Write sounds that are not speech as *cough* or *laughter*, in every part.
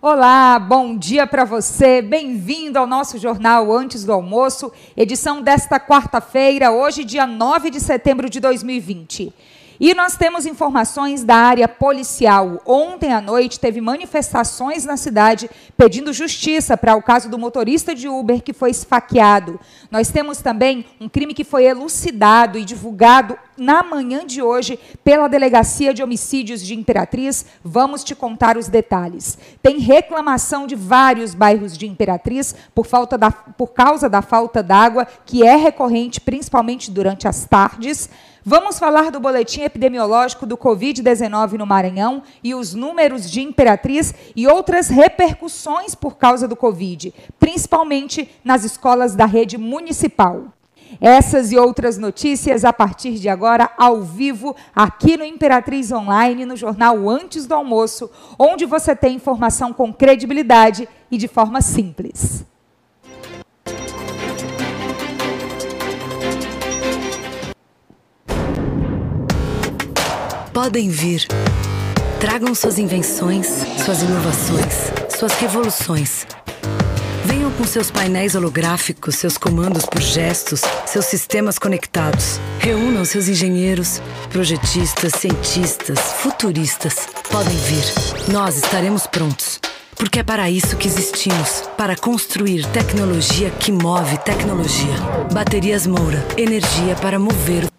Olá, bom dia para você. Bem-vindo ao nosso jornal Antes do Almoço, edição desta quarta-feira, hoje, dia 9 de setembro de 2020. E nós temos informações da área policial. Ontem à noite teve manifestações na cidade pedindo justiça para o caso do motorista de Uber que foi esfaqueado. Nós temos também um crime que foi elucidado e divulgado na manhã de hoje pela Delegacia de Homicídios de Imperatriz. Vamos te contar os detalhes. Tem reclamação de vários bairros de Imperatriz por, falta da, por causa da falta d'água, que é recorrente principalmente durante as tardes. Vamos falar do boletim epidemiológico do Covid-19 no Maranhão e os números de Imperatriz e outras repercussões por causa do Covid, principalmente nas escolas da rede municipal. Essas e outras notícias a partir de agora, ao vivo, aqui no Imperatriz Online, no jornal Antes do Almoço, onde você tem informação com credibilidade e de forma simples. Podem vir. Tragam suas invenções, suas inovações, suas revoluções. Venham com seus painéis holográficos, seus comandos por gestos, seus sistemas conectados. Reúnam seus engenheiros, projetistas, cientistas, futuristas. Podem vir. Nós estaremos prontos. Porque é para isso que existimos para construir tecnologia que move tecnologia. Baterias Moura energia para mover o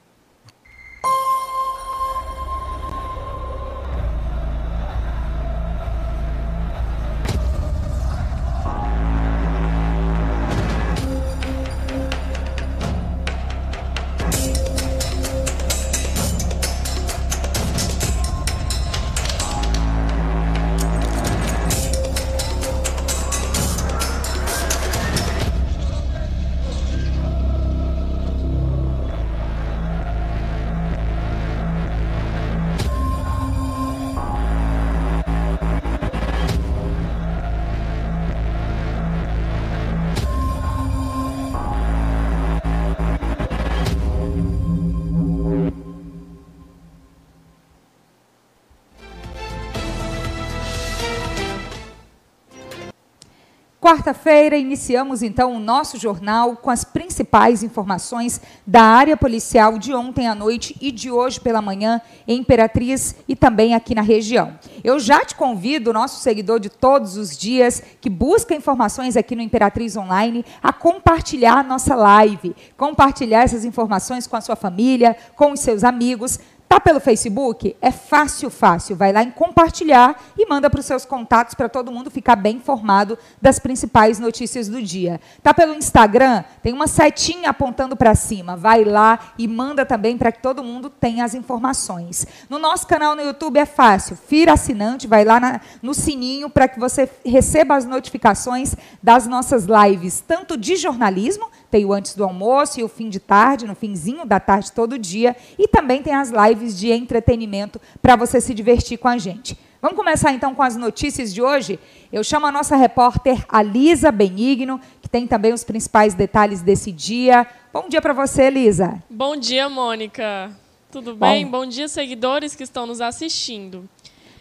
Quarta-feira, iniciamos então o nosso jornal com as principais informações da área policial de ontem à noite e de hoje pela manhã em Imperatriz e também aqui na região. Eu já te convido, nosso seguidor de todos os dias, que busca informações aqui no Imperatriz Online, a compartilhar a nossa live, compartilhar essas informações com a sua família, com os seus amigos, Tá pelo Facebook? É fácil, fácil. Vai lá em compartilhar e manda para os seus contatos para todo mundo ficar bem informado das principais notícias do dia. Tá pelo Instagram? Tem uma setinha apontando para cima. Vai lá e manda também para que todo mundo tenha as informações. No nosso canal no YouTube é fácil. Fira assinante, vai lá na, no sininho para que você receba as notificações das nossas lives, tanto de jornalismo, tem o antes do almoço e o fim de tarde, no finzinho da tarde todo dia, e também tem as lives de entretenimento para você se divertir com a gente. Vamos começar então com as notícias de hoje. Eu chamo a nossa repórter Alisa Benigno, que tem também os principais detalhes desse dia. Bom dia para você, Elisa. Bom dia, Mônica. Tudo bem? Bom. Bom dia, seguidores que estão nos assistindo.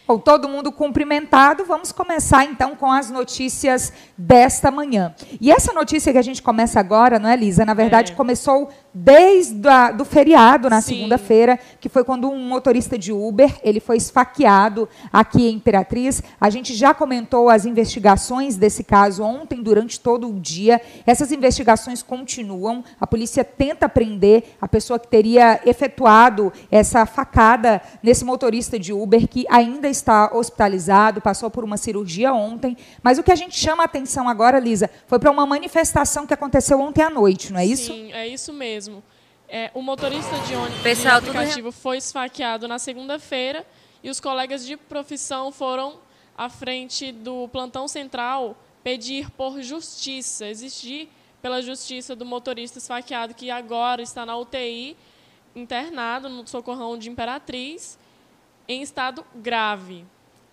Bom, todo mundo cumprimentado, vamos começar então com as notícias desta manhã. E essa notícia que a gente começa agora, não é, Lisa? Na verdade, é. começou desde a, do feriado na segunda-feira, que foi quando um motorista de Uber ele foi esfaqueado aqui em Imperatriz. A gente já comentou as investigações desse caso ontem durante todo o dia. Essas investigações continuam. A polícia tenta prender a pessoa que teria efetuado essa facada nesse motorista de Uber que ainda está hospitalizado, passou por uma cirurgia ontem. Mas o que a gente chama a atenção agora, Lisa, foi para uma manifestação que aconteceu ontem à noite, não é isso? Sim, é isso mesmo mesmo. É, o motorista de ônibus Pessoal, aplicativo foi esfaqueado na segunda-feira e os colegas de profissão foram à frente do plantão central pedir por justiça, exigir pela justiça do motorista esfaqueado que agora está na UTI, internado no socorrão de Imperatriz, em estado grave.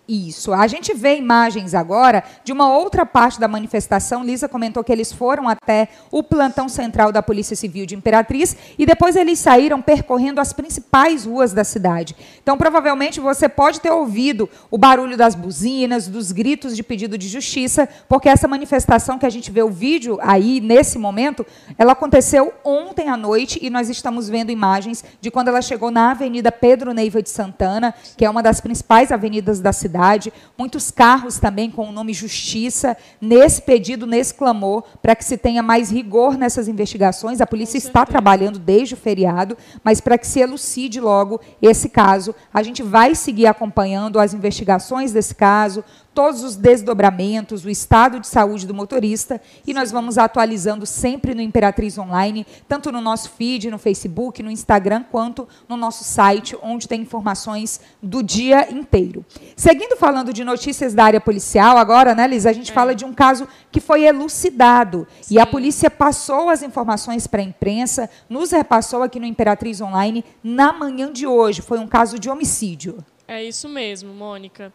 Isso. A gente vê imagens agora de uma outra parte da manifestação. Lisa comentou que eles foram até o plantão central da Polícia Civil de Imperatriz e depois eles saíram percorrendo as principais ruas da cidade. Então, provavelmente você pode ter ouvido o barulho das buzinas, dos gritos de pedido de justiça, porque essa manifestação que a gente vê o vídeo aí nesse momento, ela aconteceu ontem à noite e nós estamos vendo imagens de quando ela chegou na Avenida Pedro Neiva de Santana, que é uma das principais avenidas da cidade cidade, muitos carros também com o nome Justiça, nesse pedido, nesse clamor, para que se tenha mais rigor nessas investigações. A polícia está trabalhando desde o feriado, mas para que se elucide logo esse caso, a gente vai seguir acompanhando as investigações desse caso, todos os desdobramentos, o estado de saúde do motorista e nós vamos atualizando sempre no Imperatriz Online, tanto no nosso feed, no Facebook, no Instagram, quanto no nosso site, onde tem informações do dia inteiro. Seguindo falando de notícias da área policial, agora, né, Liz, a gente é. fala de um caso que foi elucidado Sim. e a polícia passou as informações para a imprensa, nos repassou aqui no Imperatriz Online na manhã de hoje. Foi um caso de homicídio. É isso mesmo, Mônica.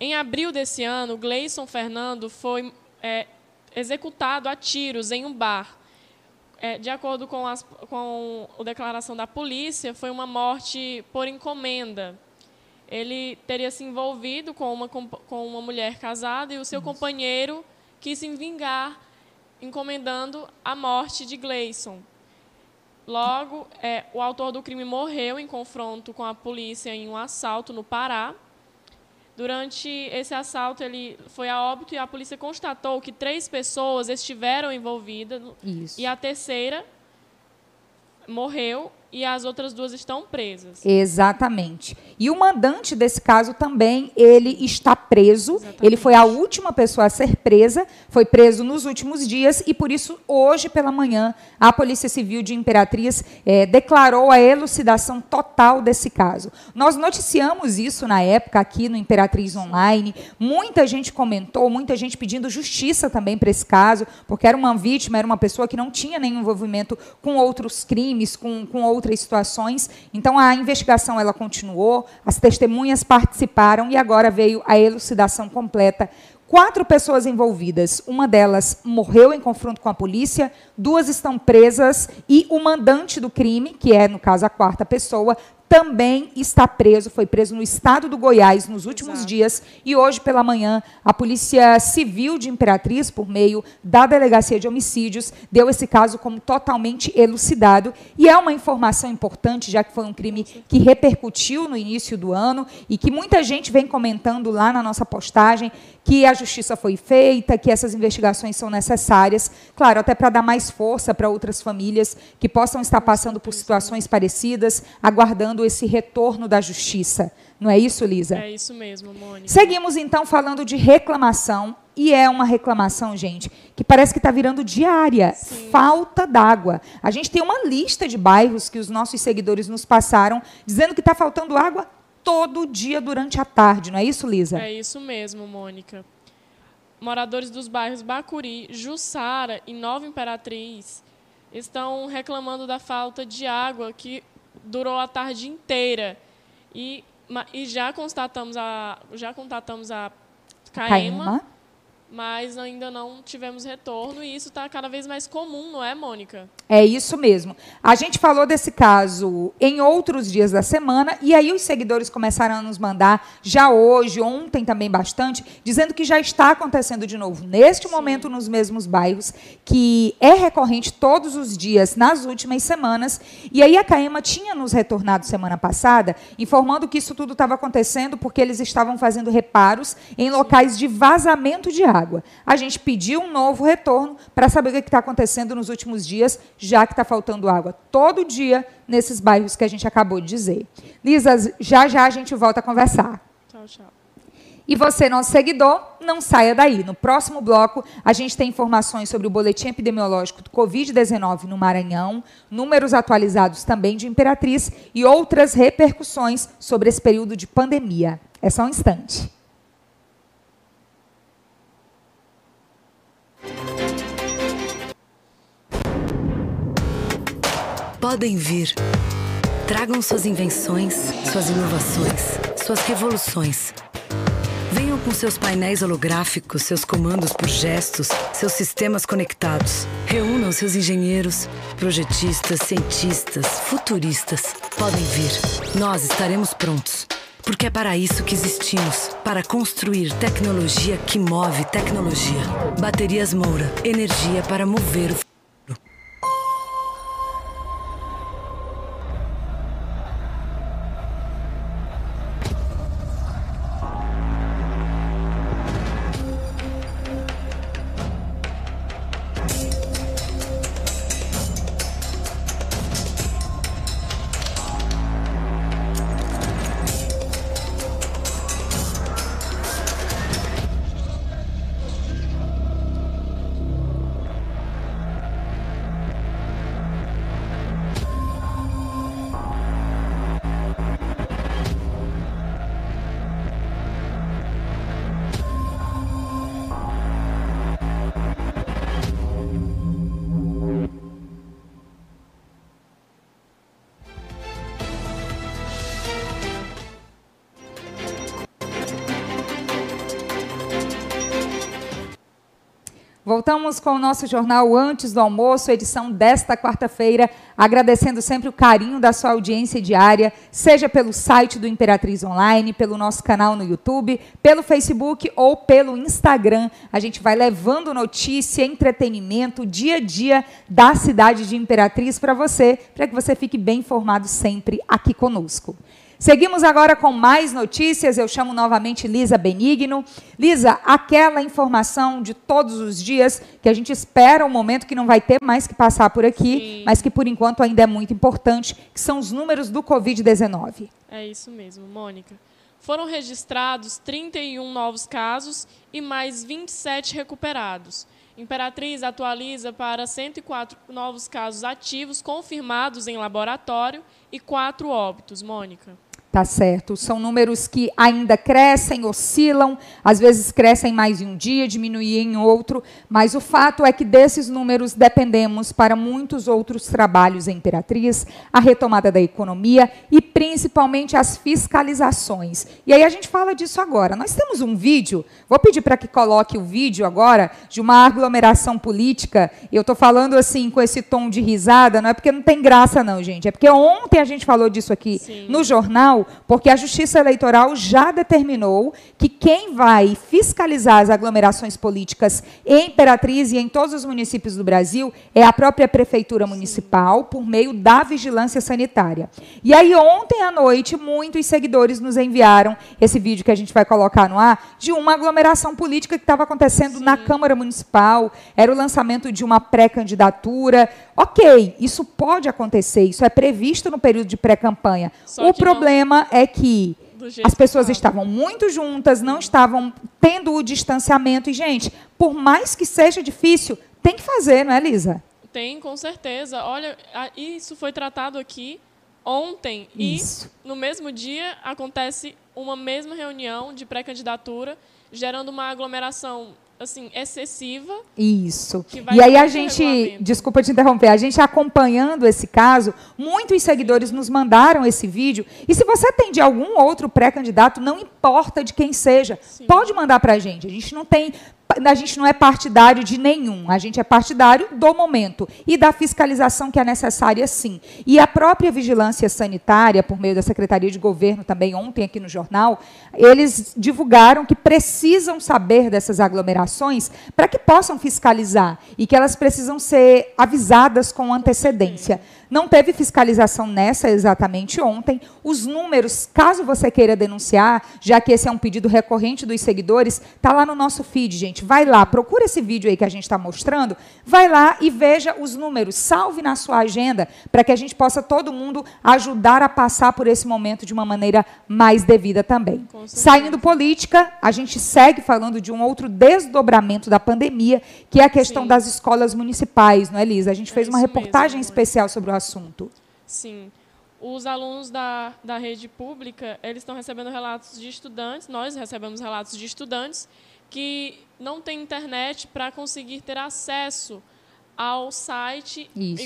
Em abril desse ano, Gleison Fernando foi é, executado a tiros em um bar. É, de acordo com, as, com a declaração da polícia, foi uma morte por encomenda. Ele teria se envolvido com uma, com uma mulher casada e o seu companheiro quis se vingar, encomendando a morte de Gleison. Logo, é, o autor do crime morreu em confronto com a polícia em um assalto no Pará. Durante esse assalto, ele foi a óbito e a polícia constatou que três pessoas estiveram envolvidas. Isso. E a terceira morreu e as outras duas estão presas. Exatamente. E o mandante desse caso também, ele está preso. Exatamente. Ele foi a última pessoa a ser presa, foi preso nos últimos dias e por isso hoje pela manhã a Polícia Civil de Imperatriz é, declarou a elucidação total desse caso. Nós noticiamos isso na época aqui no Imperatriz Online. Muita gente comentou, muita gente pedindo justiça também para esse caso, porque era uma vítima, era uma pessoa que não tinha nenhum envolvimento com outros crimes, com, com outros outras situações. Então a investigação ela continuou, as testemunhas participaram e agora veio a elucidação completa. Quatro pessoas envolvidas, uma delas morreu em confronto com a polícia, duas estão presas e o mandante do crime, que é no caso a quarta pessoa, também está preso, foi preso no estado do Goiás nos últimos Exato. dias. E hoje pela manhã a Polícia Civil de Imperatriz, por meio da Delegacia de Homicídios, deu esse caso como totalmente elucidado. E é uma informação importante, já que foi um crime que repercutiu no início do ano e que muita gente vem comentando lá na nossa postagem que a justiça foi feita, que essas investigações são necessárias, claro, até para dar mais força para outras famílias que possam estar passando por situações parecidas, aguardando esse retorno da justiça. Não é isso, Lisa? É isso mesmo, Mônica. Seguimos então falando de reclamação. E é uma reclamação, gente, que parece que está virando diária. Sim. Falta d'água. A gente tem uma lista de bairros que os nossos seguidores nos passaram, dizendo que está faltando água todo dia durante a tarde, não é isso, Lisa? É isso mesmo, Mônica. Moradores dos bairros Bacuri, Jussara e Nova Imperatriz estão reclamando da falta de água que durou a tarde inteira. E, e já constatamos a já contatamos a Caema, Caema mas ainda não tivemos retorno e isso está cada vez mais comum, não é, Mônica? É isso mesmo. A gente falou desse caso em outros dias da semana e aí os seguidores começaram a nos mandar já hoje, ontem também bastante, dizendo que já está acontecendo de novo neste Sim. momento nos mesmos bairros, que é recorrente todos os dias nas últimas semanas. E aí a Caema tinha nos retornado semana passada, informando que isso tudo estava acontecendo porque eles estavam fazendo reparos em locais de vazamento de água água. A gente pediu um novo retorno para saber o que está acontecendo nos últimos dias, já que está faltando água todo dia nesses bairros que a gente acabou de dizer. Lisa, já já a gente volta a conversar. Tchau, tchau. E você, nosso seguidor, não saia daí. No próximo bloco, a gente tem informações sobre o boletim epidemiológico do Covid-19 no Maranhão, números atualizados também de Imperatriz e outras repercussões sobre esse período de pandemia. É só um instante. Podem vir. Tragam suas invenções, suas inovações, suas revoluções Venham com seus painéis holográficos, seus comandos por gestos, seus sistemas conectados. Reúnam seus engenheiros, projetistas, cientistas, futuristas. Podem vir. Nós estaremos prontos. Porque é para isso que existimos para construir tecnologia que move tecnologia. Baterias Moura energia para mover o Voltamos com o nosso jornal antes do almoço, edição desta quarta-feira, agradecendo sempre o carinho da sua audiência diária, seja pelo site do Imperatriz Online, pelo nosso canal no YouTube, pelo Facebook ou pelo Instagram. A gente vai levando notícia, entretenimento, dia a dia da cidade de Imperatriz para você, para que você fique bem informado sempre aqui conosco. Seguimos agora com mais notícias. Eu chamo novamente Lisa Benigno. Lisa, aquela informação de todos os dias que a gente espera um momento que não vai ter mais que passar por aqui, Sim. mas que por enquanto ainda é muito importante, que são os números do Covid-19. É isso mesmo, Mônica. Foram registrados 31 novos casos e mais 27 recuperados. Imperatriz atualiza para 104 novos casos ativos confirmados em laboratório e quatro óbitos, Mônica. Tá certo. São números que ainda crescem, oscilam, às vezes crescem mais em um dia, diminuem em outro, mas o fato é que desses números dependemos para muitos outros trabalhos em Imperatriz, a retomada da economia e principalmente as fiscalizações. E aí a gente fala disso agora. Nós temos um vídeo, vou pedir para que coloque o vídeo agora, de uma aglomeração política. Eu estou falando assim com esse tom de risada, não é porque não tem graça, não, gente. É porque ontem a gente falou disso aqui Sim. no jornal porque a Justiça Eleitoral já determinou que quem vai fiscalizar as aglomerações políticas em Imperatriz e em todos os municípios do Brasil é a própria Prefeitura Municipal, por meio da vigilância sanitária. E aí, ontem à noite, muitos seguidores nos enviaram esse vídeo que a gente vai colocar no ar, de uma aglomeração política que estava acontecendo Sim. na Câmara Municipal, era o lançamento de uma pré-candidatura. Ok, isso pode acontecer, isso é previsto no período de pré-campanha. O problema problema é que as pessoas estavam muito juntas, não estavam tendo o distanciamento. E, gente, por mais que seja difícil, tem que fazer, não é, Lisa? Tem, com certeza. Olha, isso foi tratado aqui ontem isso. e no mesmo dia acontece uma mesma reunião de pré-candidatura, gerando uma aglomeração assim, excessiva. Isso. E aí a gente, desculpa te interromper, a gente acompanhando esse caso, muitos seguidores nos mandaram esse vídeo. E se você tem de algum outro pré-candidato, não importa de quem seja, Sim. pode mandar para a gente. A gente não tem a gente não é partidário de nenhum, a gente é partidário do momento e da fiscalização que é necessária, sim. E a própria vigilância sanitária, por meio da Secretaria de Governo, também ontem aqui no jornal, eles divulgaram que precisam saber dessas aglomerações para que possam fiscalizar e que elas precisam ser avisadas com antecedência. Não teve fiscalização nessa exatamente ontem. Os números, caso você queira denunciar, já que esse é um pedido recorrente dos seguidores, está lá no nosso feed, gente. Vai lá, procura esse vídeo aí que a gente está mostrando, vai lá e veja os números. Salve na sua agenda para que a gente possa todo mundo ajudar a passar por esse momento de uma maneira mais devida também. Saindo política, a gente segue falando de um outro desdobramento da pandemia, que é a questão Sim. das escolas municipais, não é, Lisa? A gente fez é uma reportagem mesmo, especial sobre o assunto. Sim. Os alunos da, da rede pública, eles estão recebendo relatos de estudantes, nós recebemos relatos de estudantes que não têm internet para conseguir ter acesso ao site e,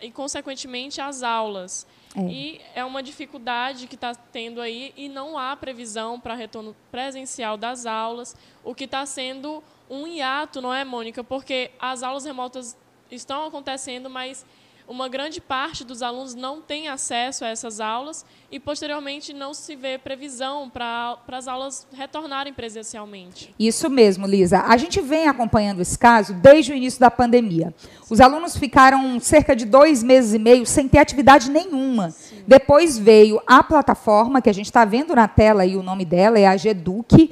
e, consequentemente às aulas. É. E é uma dificuldade que está tendo aí e não há previsão para retorno presencial das aulas, o que está sendo um hiato, não é, Mônica? Porque as aulas remotas estão acontecendo, mas uma grande parte dos alunos não tem acesso a essas aulas e, posteriormente, não se vê previsão para as aulas retornarem presencialmente. Isso mesmo, Lisa. A gente vem acompanhando esse caso desde o início da pandemia. Os alunos ficaram cerca de dois meses e meio sem ter atividade nenhuma. Sim. Depois veio a plataforma, que a gente está vendo na tela aí o nome dela, é a GEDUC,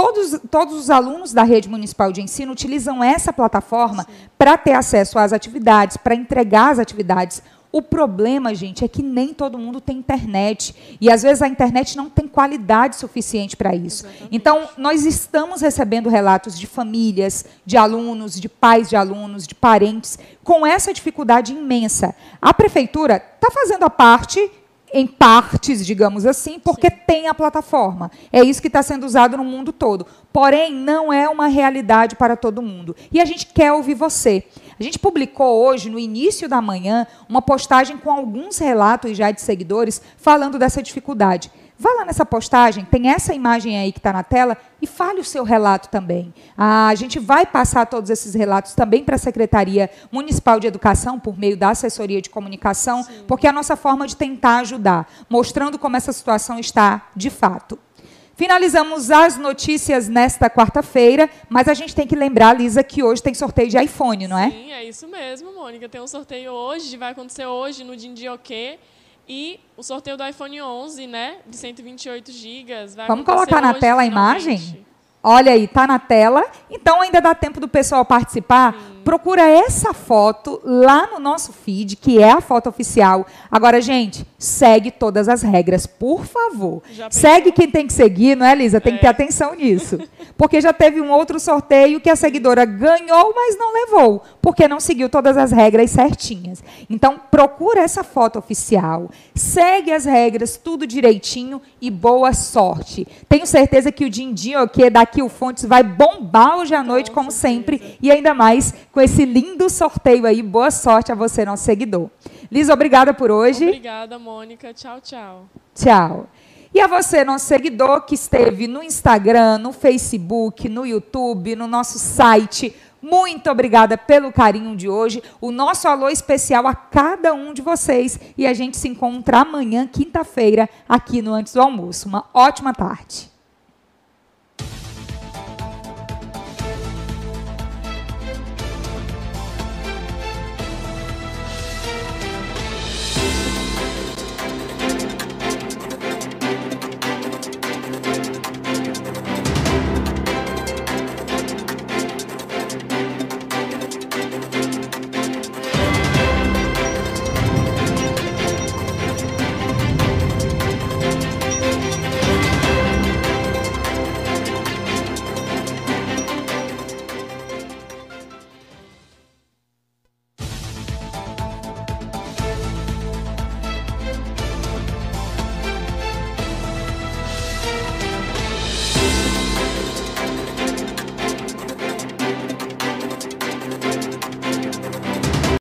todos, todos os alunos da rede municipal de ensino utilizam essa plataforma para ter acesso às atividades, para entregar as atividades. O problema, gente, é que nem todo mundo tem internet. E às vezes a internet não tem qualidade suficiente para isso. Exatamente. Então, nós estamos recebendo relatos de famílias, de alunos, de pais de alunos, de parentes, com essa dificuldade imensa. A prefeitura está fazendo a parte em partes, digamos assim, porque Sim. tem a plataforma. É isso que está sendo usado no mundo todo. Porém, não é uma realidade para todo mundo. E a gente quer ouvir você. A gente publicou hoje, no início da manhã, uma postagem com alguns relatos já de seguidores falando dessa dificuldade. Vá lá nessa postagem, tem essa imagem aí que está na tela e fale o seu relato também. Ah, a gente vai passar todos esses relatos também para a Secretaria Municipal de Educação, por meio da assessoria de comunicação, Sim. porque é a nossa forma de tentar ajudar, mostrando como essa situação está de fato. Finalizamos as notícias nesta quarta-feira, mas a gente tem que lembrar, Lisa, que hoje tem sorteio de iPhone, não é? Sim, é isso mesmo, Mônica. Tem um sorteio hoje, vai acontecer hoje no Dindioquê. E o sorteio do iPhone 11, né, de 128 GB. Vamos colocar na tela a imagem? Olha aí, tá na tela. Então ainda dá tempo do pessoal participar. Sim. Procura essa foto lá no nosso feed, que é a foto oficial. Agora, gente, segue todas as regras, por favor. Segue quem tem que seguir, não é, Lisa? Tem é. que ter é. atenção nisso. *laughs* Porque já teve um outro sorteio que a seguidora ganhou, mas não levou, porque não seguiu todas as regras certinhas. Então, procura essa foto oficial, segue as regras, tudo direitinho e boa sorte. Tenho certeza que o Dindim, que daqui o Fontes vai bombar hoje à noite, como sempre, e ainda mais com esse lindo sorteio aí. Boa sorte a você, nosso seguidor. Liz, obrigada por hoje. Obrigada, Mônica. Tchau, tchau. Tchau. E a você, nosso seguidor, que esteve no Instagram, no Facebook, no YouTube, no nosso site. Muito obrigada pelo carinho de hoje. O nosso alô especial a cada um de vocês. E a gente se encontra amanhã, quinta-feira, aqui no Antes do Almoço. Uma ótima tarde.